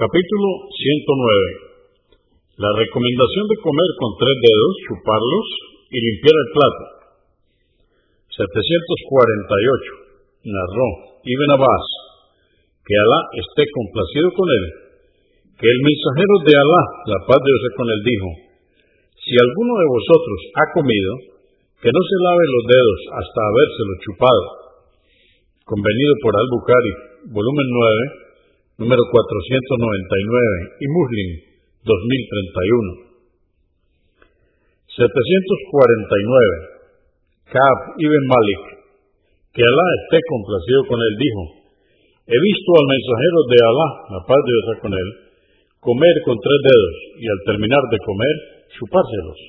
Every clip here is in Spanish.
Capítulo 109. La recomendación de comer con tres dedos, chuparlos y limpiar el plato. 748. Narró Ibn Abbas, que Alá esté complacido con él, que el mensajero de Alá, la paz de Dios con él, dijo, si alguno de vosotros ha comido, que no se lave los dedos hasta habérselo chupado. Convenido por Al-Bukhari, volumen 9, número 499, y Muslim, 2031. 749. Kab ibn Malik, que Alá esté complacido con él, dijo, he visto al mensajero de Alá, la paz de Dios con él, comer con tres dedos y al terminar de comer, chupárselos.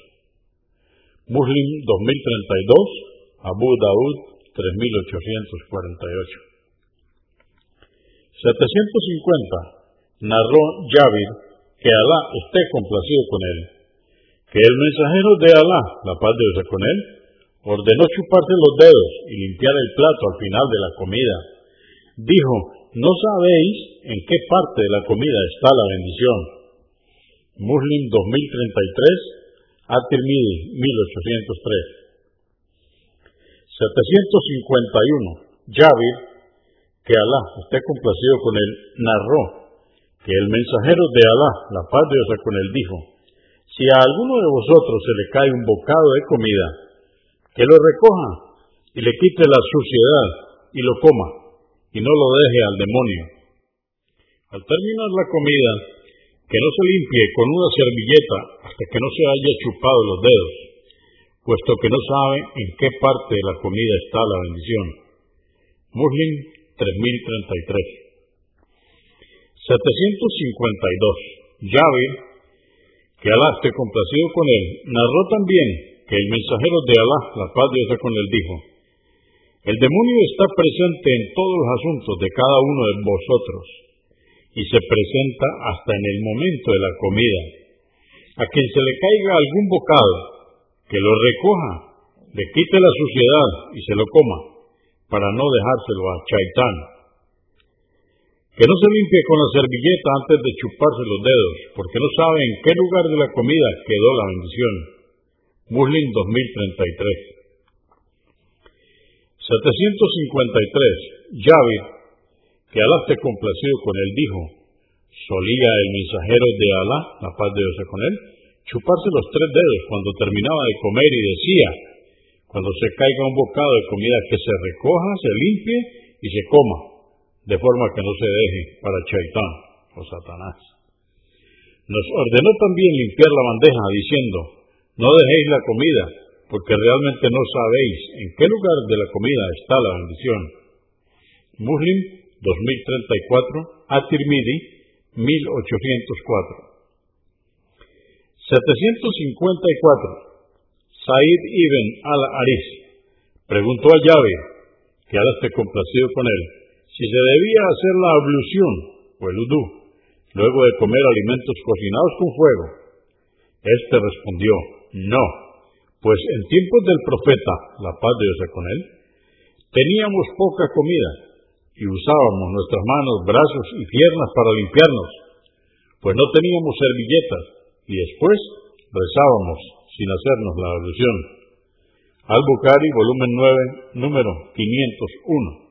Muslim 2032, Abu Daud 3848. 750. Narró Yavir que Alá esté complacido con él, que el mensajero de Alá, la paz de Dios con él, ordenó chuparse los dedos y limpiar el plato al final de la comida. Dijo, no sabéis en qué parte de la comida está la bendición. Muslim 2033, At-Tirmidhi 1803. 751. Yavir que Alá esté complacido con él, narró que el mensajero de Alá, la paz de Dios con él, dijo, si a alguno de vosotros se le cae un bocado de comida, que lo recoja y le quite la suciedad y lo coma, y no lo deje al demonio. Al terminar la comida, que no se limpie con una servilleta hasta que no se haya chupado los dedos, puesto que no sabe en qué parte de la comida está la bendición. Muslim 3033. 752. Yahweh, que Alá esté complacido con él, narró también que el mensajero de Alá, la paz de Dios con él, dijo, el demonio está presente en todos los asuntos de cada uno de vosotros y se presenta hasta en el momento de la comida. A quien se le caiga algún bocado, que lo recoja, le quite la suciedad y se lo coma para no dejárselo a Chaitán. Que no se limpie con la servilleta antes de chuparse los dedos, porque no sabe en qué lugar de la comida quedó la bendición. Muslim 2033. 753. Yavir, que Alá esté complacido con él, dijo, solía el mensajero de Alá, la paz de Dios con él, chuparse los tres dedos cuando terminaba de comer y decía, cuando se caiga un bocado de comida que se recoja, se limpie y se coma, de forma que no se deje para Chaitán o Satanás. Nos ordenó también limpiar la bandeja diciendo, no dejéis la comida, porque realmente no sabéis en qué lugar de la comida está la bendición. Muslim 2034, At-Tirmidhi 1804. 754. Said ibn al-Aris preguntó a Yahweh, que ahora esté complacido con él, si se debía hacer la ablución o el udú luego de comer alimentos cocinados con fuego. Este respondió, no, pues en tiempos del profeta, la paz de Dios con él, teníamos poca comida y usábamos nuestras manos, brazos y piernas para limpiarnos, pues no teníamos servilletas y después rezábamos sin hacernos la alusión. Al-Bukhari, volumen 9, número 501.